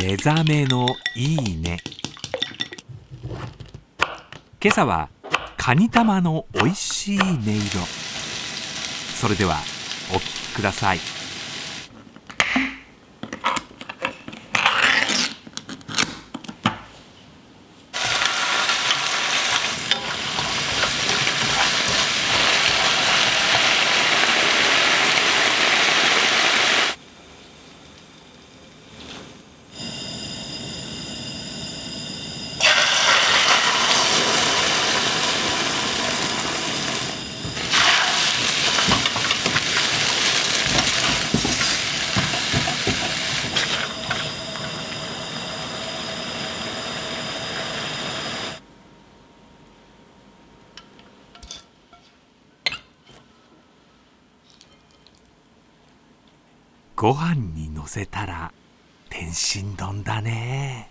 目覚めのいいね。今朝はカニ玉のおいしい音色。それではお聴きください。ご飯にのせたら天津丼だね。